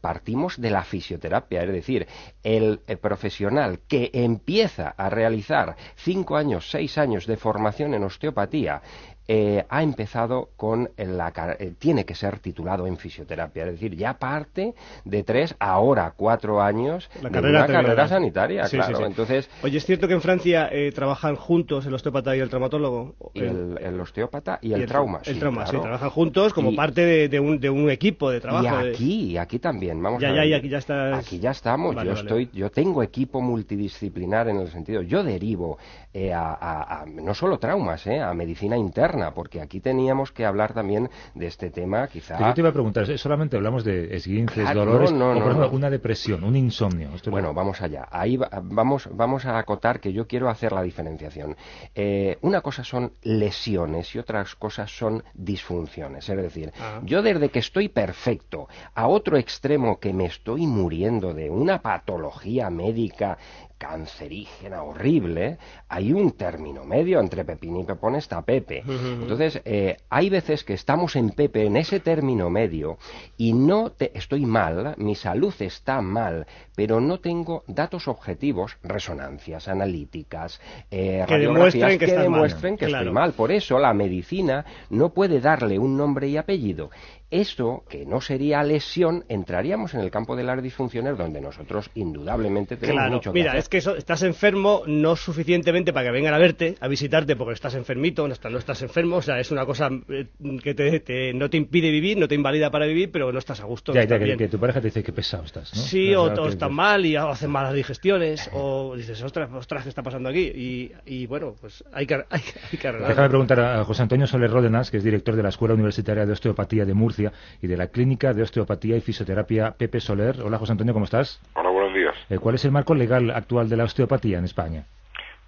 partimos de la fisioterapia. Es decir, el, eh, profesional que empieza a realizar 5 años, 6 años de formación en osteopatía, eh, ha empezado con la eh, tiene que ser titulado en fisioterapia, es decir, ya parte de tres, ahora cuatro años La de carrera una carrera sanitaria, Sí, claro. sí. Entonces, Oye, ¿es cierto que en Francia eh, trabajan juntos el osteópata y el traumatólogo? el, el osteópata y el, trauma. El trauma, sí, trabajan juntos como Y- parte de, de un, de un equipo de trabajo. Y de- aquí, aquí también, vamos Ya, a ya, ver. y aquí ya estás- Aquí ya estamos. Vale, yo vale. estoy, yo tengo equipo multidisciplinar en el sentido. Yo derivo eh, a, a- a- no solo traumas, eh, a medicina interna, porque aquí teníamos que hablar también de este tema, quizá. Yo te iba a preguntar, ¿es- solamente hablamos de esguinces, Claro, dolores, no, no, o por no, ejemplo no. una depresión, un insomnio? Bueno, vamos allá. Ahí va- vamos, vamos a acotar que yo quiero hacer la diferenciación. Eh, una cosa son lesiones y otras cosas son disfunciones. Es decir, Ah. yo desde que estoy perfecto a otro extremo que me estoy muriendo de una patología médica cancerígena, horrible, hay un término medio entre pepín y pepón está Pepe. Entonces, eh, hay veces que estamos en Pepe, en ese término medio, y no te, estoy mal, mi salud está mal, pero no tengo datos objetivos, resonancias analíticas, eh, Que radiografías demuestren que mal. demuestren que Claro. estoy mal. Por eso la medicina no puede darle un nombre y apellido. Esto, que no sería lesión, entraríamos en el campo de las disfunciones donde nosotros indudablemente tenemos Claro, mucho que mira, hacer. es que eso- estás enfermo no suficientemente para que vengan a verte, a visitarte porque estás enfermito, no estás, no estás enfermo, o sea, es una cosa eh, que te, te- no te impide vivir, no te invalida para vivir, pero no estás a gusto. no Ya, ya, que, que tu pareja te dice que pesado estás, ¿no? Sí, O o, o estás mal y hacen malas digestiones, o dices, ostras, ostras, ¿qué está pasando aquí? Y, y bueno, pues hay que, hay, hay que arreglarlo. Déjame preguntar a José Antonio Soler Ródenas, que es director de la Escuela Universitaria de Osteopatía de Murcia y de la Clínica de Osteopatía y Fisioterapia Pepe Soler. Hola José Antonio, ¿cómo estás? Hola, buenos días. Eh, ¿Cuál es el marco legal actual de la osteopatía en España?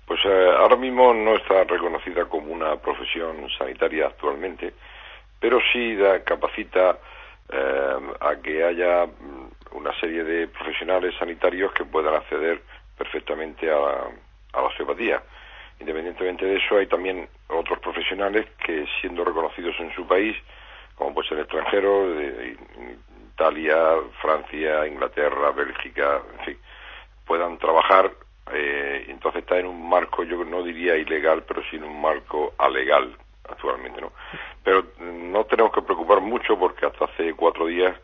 Pues eh, ahora mismo no está reconocida como una profesión sanitaria actualmente, pero sí da, capacita eh, a que haya mm, una serie de profesionales sanitarios que puedan acceder perfectamente a a la osteopatía. Independientemente de eso, hay también otros profesionales que, siendo reconocidos en su país, como puede ser el extranjero, de Italia, Francia, Inglaterra, Bélgica, en fin, puedan trabajar. eh, entonces está en un marco, yo no diría ilegal, pero sí en un marco alegal actualmente, ¿no? Pero mm, no tenemos que preocupar mucho porque hasta hace cuatro días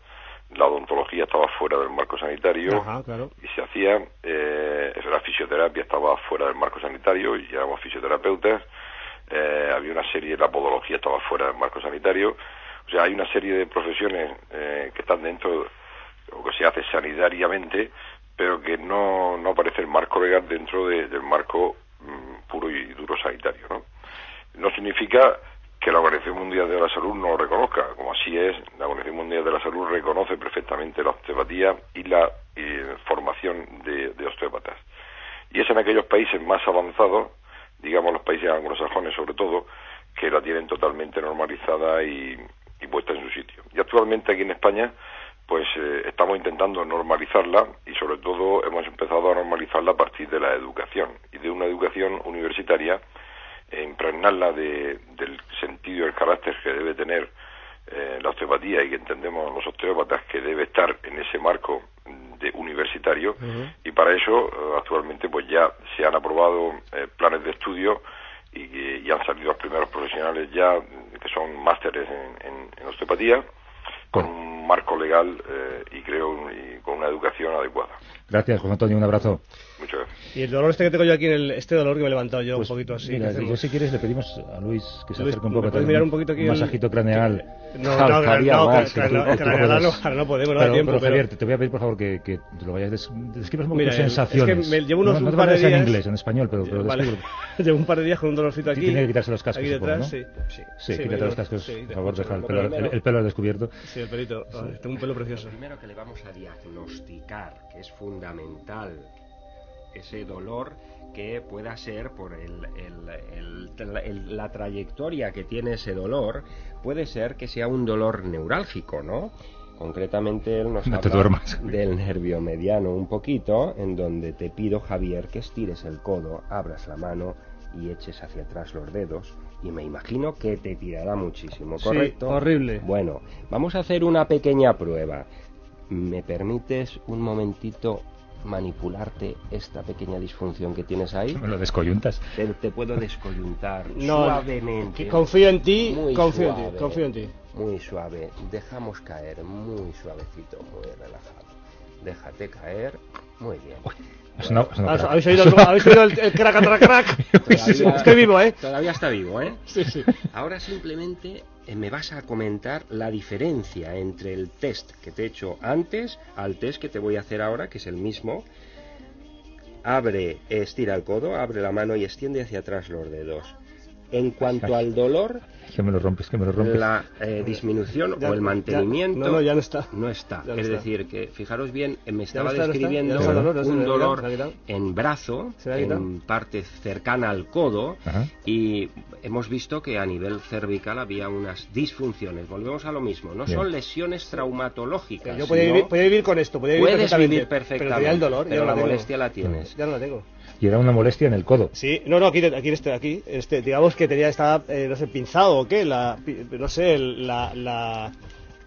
la odontología estaba fuera del marco sanitario Ajá, claro. y se hacía, eh, la fisioterapia estaba fuera del marco sanitario y éramos fisioterapeutas, eh, había una serie, la podología estaba fuera del marco sanitario, o sea, hay una serie de profesiones eh, que están dentro, o que se hace sanitariamente, pero que no, no aparece el marco legal dentro de- del marco mm, puro y duro sanitario, ¿no? No significa que la Organización Mundial de la Salud no lo reconozca, como así es, la Organización Mundial de la Salud reconoce perfectamente la osteopatía y la formación de, de osteópatas. Y es en aquellos países más avanzados, digamos los países anglosajones sobre todo, que la tienen totalmente normalizada y, y puesta en su sitio. Y actualmente aquí en España, pues eh, estamos intentando normalizarla y sobre todo hemos empezado a normalizarla a partir de la educación y de una educación universitaria e impregnarla de, del sentido y el carácter que debe tener eh, la osteopatía y que entendemos los osteópatas que debe estar en ese marco mm, de universitario y para eso eh, actualmente pues ya se han aprobado eh, planes de estudio y, que- y han salido los primeros profesionales ya que son másteres en, en- en osteopatía con un marco legal eh, y creo y con una educación adecuada. Gracias, José Antonio, un abrazo. Muchas gracias. Y el dolor este que tengo yo aquí, en el, este dolor que me he levantado yo un poquito así. Pues Mira, si quieres le pedimos a Luis que se Luis, acerque un ¿me poco. puedes mirar un poquito aquí Un el- masajito craneal. No, no, no, no, podemos, no da tiempo, pero, pero- Javier, te, te voy a pedir por favor que, que te lo vayas des, describas un poco Mira, tus el- es que sensaciones. me llevo unos no, no un te par de vayas en días- inglés, en español, pero, pero Vale. Llevo un par de días con un dolorcito aquí. Tiene que quitarse los cascos, Aquí detrás, supongo, ¿no? sí. Sí, Sí, quítate los cascos, por favor, deja el pelo, descubierto. Sí, el pelito. Tengo un pelo precioso. Primero que le vamos a diagnosticar, que es fundamental, ese dolor que pueda ser por el- el- el- el- la trayectoria que tiene ese dolor, puede ser que sea un dolor neurálgico, ¿no? Concretamente él nos No habla del nervio mediano un poquito, en donde te pido, Javier, que estires el codo, abras la mano y eches hacia atrás los dedos. Y me imagino que te tirará muchísimo, Sí, ¿correcto? horrible. Bueno, vamos a hacer una pequeña prueba. ¿Me permites un momentito manipularte esta pequeña disfunción que tienes ahí? Me lo descoyuntas. Te, te puedo descoyuntar No, suavemente. que confío en ti, Muy confío en ti, confío en ti. Muy suave. Dejamos caer, muy suavecito, muy relajado. Déjate caer. Muy bien. Ah. ¿Habéis oído el, ¿habéis oído el, el crack, crack, crack? Todavía- Estoy vivo, ¿eh? Todavía está vivo, ¿eh? Sí, sí. Ahora simplemente eh, me vas a comentar la diferencia entre el test que te he hecho antes al test que te voy a hacer ahora, que es el mismo. Abre, estira el codo, abre la mano y extiende hacia atrás los dedos. En cuanto al dolor, Que me lo rompes, que me lo rompes. la eh, disminución Ya- o el ya- mantenimiento no, no, ya no está. no está. Ya no es está. decir, que fijaros bien, eh, me estaba está, no está. describiendo está un dolor en brazo, en parte cercana al codo, Ajá. y hemos visto que a nivel cervical había unas disfunciones. Volvemos a lo mismo, no Bien. son lesiones traumatológicas. Yo podía vivir, podía vivir con esto, podía vivir Puedes perfectamente. vivir Pero perfectamente, el dolor, pero la tengo. molestia la tienes. Ya no la tengo. Y era una molestia en el codo. Sí, no, no, aquí, aquí, este, aquí, este, digamos que tenía, estaba, eh, no sé, pinzado o qué, la, no sé, la, la,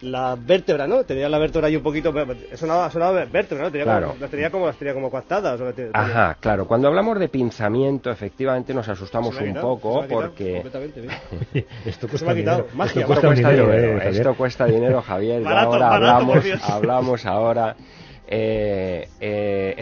la vértebra, ¿no? Tenía la vértebra ahí un poquito, sonaba, sonaba vértebra, ¿no? Tenía Claro. como, las tenía como, las tenía como coaptadas. o sea, te- Ajá, claro. Cuando hablamos de pinzamiento, efectivamente nos asustamos un quitado, poco porque. Esto cuesta dinero. Magia, Esto cuesta cuesta dinero, dinero, eh, Javier. esto cuesta dinero, Javier. Barato, ahora barato, hablamos, hablamos ahora. eh, eh,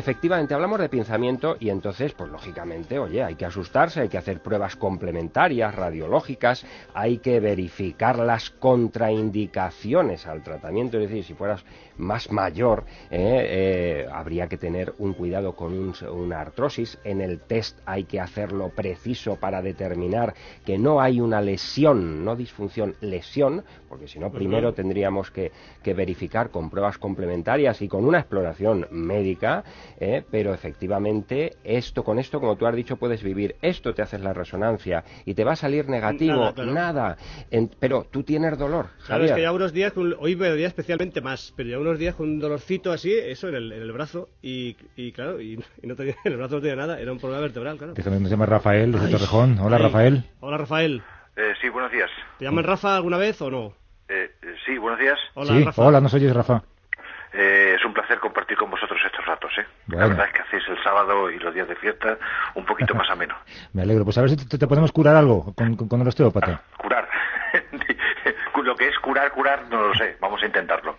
efectivamente, hablamos de pinzamiento y entonces, pues lógicamente, oye, hay que asustarse, hay que hacer pruebas complementarias, radiológicas, hay que verificar las contraindicaciones al tratamiento, es decir, si fueras más mayor, eh, eh, habría que tener un cuidado con un- una artrosis. En el test hay que hacerlo preciso para determinar que no hay una lesión, no disfunción, lesión, porque si no, primero tendríamos que, que verificar con pruebas complementarias y con una exploración médica, eh, pero efectivamente esto con esto, como tú has dicho, puedes vivir. Esto te haces la resonancia y te va a salir negativo, Nada, claro. nada. En- pero tú tienes dolor, Claro, es que ya unos días, con- hoy me dolía especialmente más, pero ya unos días con un dolorcito así, eso en el, en el brazo, y, y claro, y, y no tenía, en el brazo no tenía nada, era un problema vertebral, claro. Déjame, nos llama Rafael desde Ay, Torrejón. Hola, ay. Rafael. Hola, Rafael. Eh, sí, buenos días. ¿Te llaman Rafa alguna vez o no? Eh, eh, sí, buenos días. Hola, sí, Rafa. hola, ¿nos oyes, Rafa? Eh, es un placer compartir con vosotros estos ratos, ¿eh? La verdad es que hacéis el sábado y los días de fiesta un poquito más ameno. Me alegro. Pues a ver si te, te podemos curar algo con, con, con el osteópata. Curar. lo que es curar, curar, no lo sé. Vamos a intentarlo.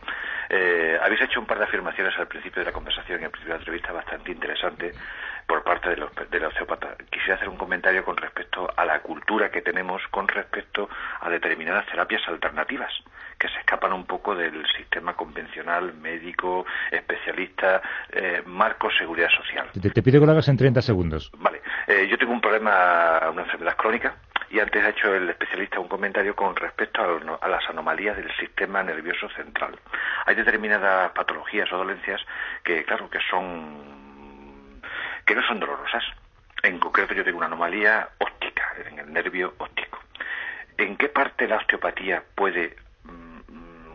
Eh, habéis hecho un par de afirmaciones al principio de la conversación y al principio de la entrevista bastante interesante por parte del del osteópata. Quisiera hacer un comentario con respecto a la cultura que tenemos con respecto a determinadas terapias alternativas que se escapan un poco del sistema convencional, médico, especialista, eh, marco seguridad social. Te, te pido que lo hagas en 30 segundos. Vale, eh, yo tengo un problema, una enfermedad crónica, y antes ha hecho el especialista un comentario con respecto a, las anomalías del sistema nervioso central. Hay determinadas patologías o dolencias que, claro, que son que no son dolorosas. En concreto, yo tengo una anomalía óptica en el nervio óptico. ¿En qué parte la osteopatía puede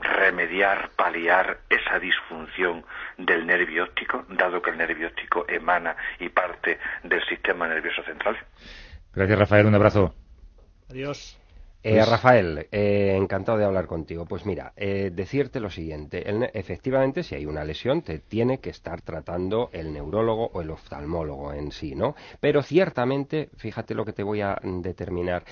remediar, paliar esa disfunción del nervio óptico, dado que el nervio óptico emana y parte del sistema nervioso central? Gracias, Rafael. Un abrazo. Adiós. Eh, Pues- Rafael, eh, encantado de hablar contigo. Pues mira, eh, decirte lo siguiente. El efectivamente, si hay una lesión, te tiene que estar tratando el neurólogo o el oftalmólogo en sí, ¿no? Pero ciertamente, fíjate lo que te voy a mm, determinar.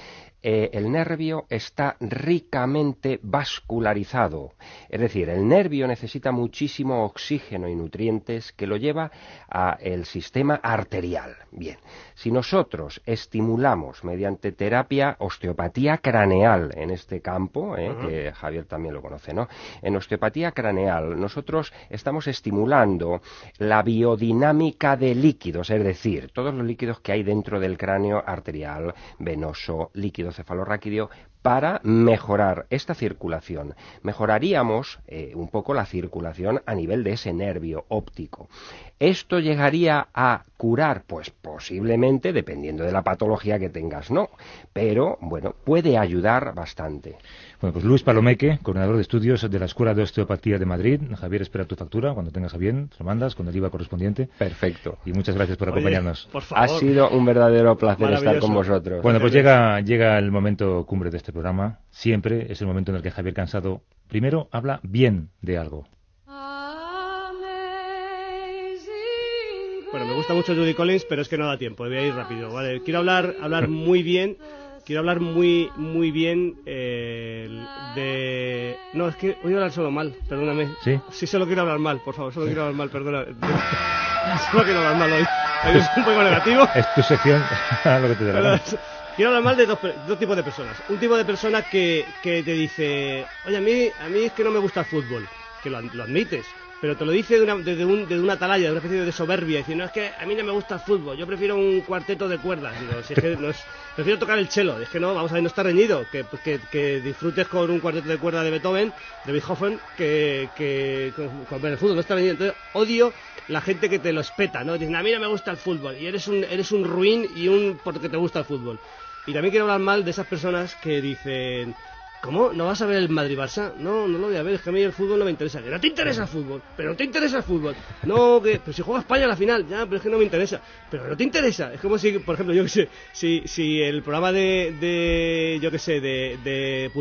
el nervio está ricamente vascularizado. Es decir, el nervio necesita muchísimo oxígeno y nutrientes que lo lleva al sistema arterial. Bien, si nosotros estimulamos mediante terapia osteopatía craneal en este campo, ¿eh? Que Javier también lo conoce, ¿no? En osteopatía craneal nosotros estamos estimulando la biodinámica de líquidos, es decir, todos los líquidos que hay dentro del cráneo arterial, venoso, líquido cefalorraquídeo, para mejorar esta circulación. Mejoraríamos eh, un poco la circulación a nivel de ese nervio óptico. ¿Esto llegaría a curar? Pues posiblemente, dependiendo de la patología que tengas, no. Pero, bueno, puede ayudar bastante. Bueno, pues Luis Palomeque, coordinador de estudios de la Escuela de Osteopatía de Madrid. Javier, espera tu factura cuando tengas a bien, lo mandas con el IVA correspondiente. Perfecto. Y muchas gracias por Oye, acompañarnos. por favor. Ha sido un verdadero placer estar con vosotros. Bueno, pues llega, llega el momento cumbre de este programa. Siempre es el momento en el que Javier Cansado primero habla bien de algo. Bueno, me gusta mucho Judy Collins, pero es que no da tiempo, voy a ir rápido, ¿vale? Quiero hablar, hablar muy bien, quiero hablar muy, muy bien eh, de... No, es que voy a hablar solo mal, perdóname. ¿Sí? Sí, solo quiero hablar mal, por favor, solo quiero hablar mal, perdona. Solo quiero hablar mal hoy. Es un poco negativo. Es tu sección, lo que te gana. Quiero hablar mal de dos, dos tipos de personas. Un tipo de persona que, que te dice, oye, a mí, a mí es que no me gusta el fútbol, que lo, lo admites. Pero te lo dice de una, de, un, de una atalaya, de una especie de soberbia, diciendo, no, es que a mí no me gusta el fútbol, yo prefiero un cuarteto de cuerdas, si es que no es, prefiero tocar el cello, es que no, vamos a ver, no está reñido, que disfrutes con un cuarteto de cuerdas de Beethoven, de Beethoven, que, que con, con el fútbol, no está reñido, entonces odio la gente que te lo espeta, ¿no? Dicen, a mí no me gusta el fútbol, y eres un, eres un ruin y un porque te gusta el fútbol. Y también quiero hablar mal de esas personas que dicen, ¿Cómo? ¿No vas a ver el Madrid-Barça? No, no lo voy a ver, es que a mí el fútbol no me interesa. Que no te interesa el fútbol, pero no te interesa el fútbol. No, que, pero si juega España a la final, ya, pero es que no me interesa. Pero no te interesa. Es como si, por ejemplo, yo que sé, si, si el programa de, de yo que sé, de, de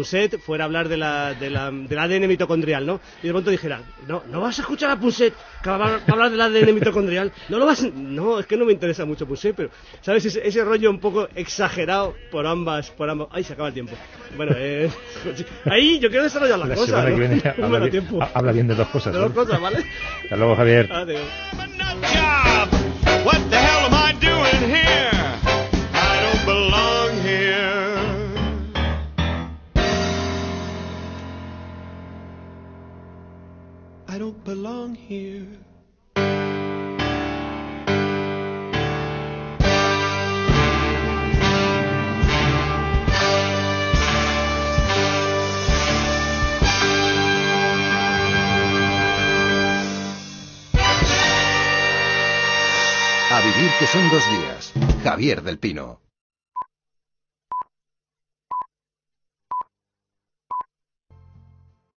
fuera a hablar de la, de la, del ADN mitocondrial, ¿no? Y de pronto dijera, no, no vas a escuchar a Punset que va a hablar del ADN mitocondrial. No lo vas, no, es que no me interesa mucho Punset, pero, ¿sabes? Ese, ese rollo un poco exagerado por ambas, por ambas. Ay, se acaba el tiempo. Bueno, eh. Ahí yo quiero desarrollar las La cosas. semana ¿no? que viene No me habla, bien, tiempo. ha- habla bien de dos cosas. De dos cosas, ¿vale? Hasta luego, Javier. Adiós. I don't belong here. Que son dos días. Javier del Pino.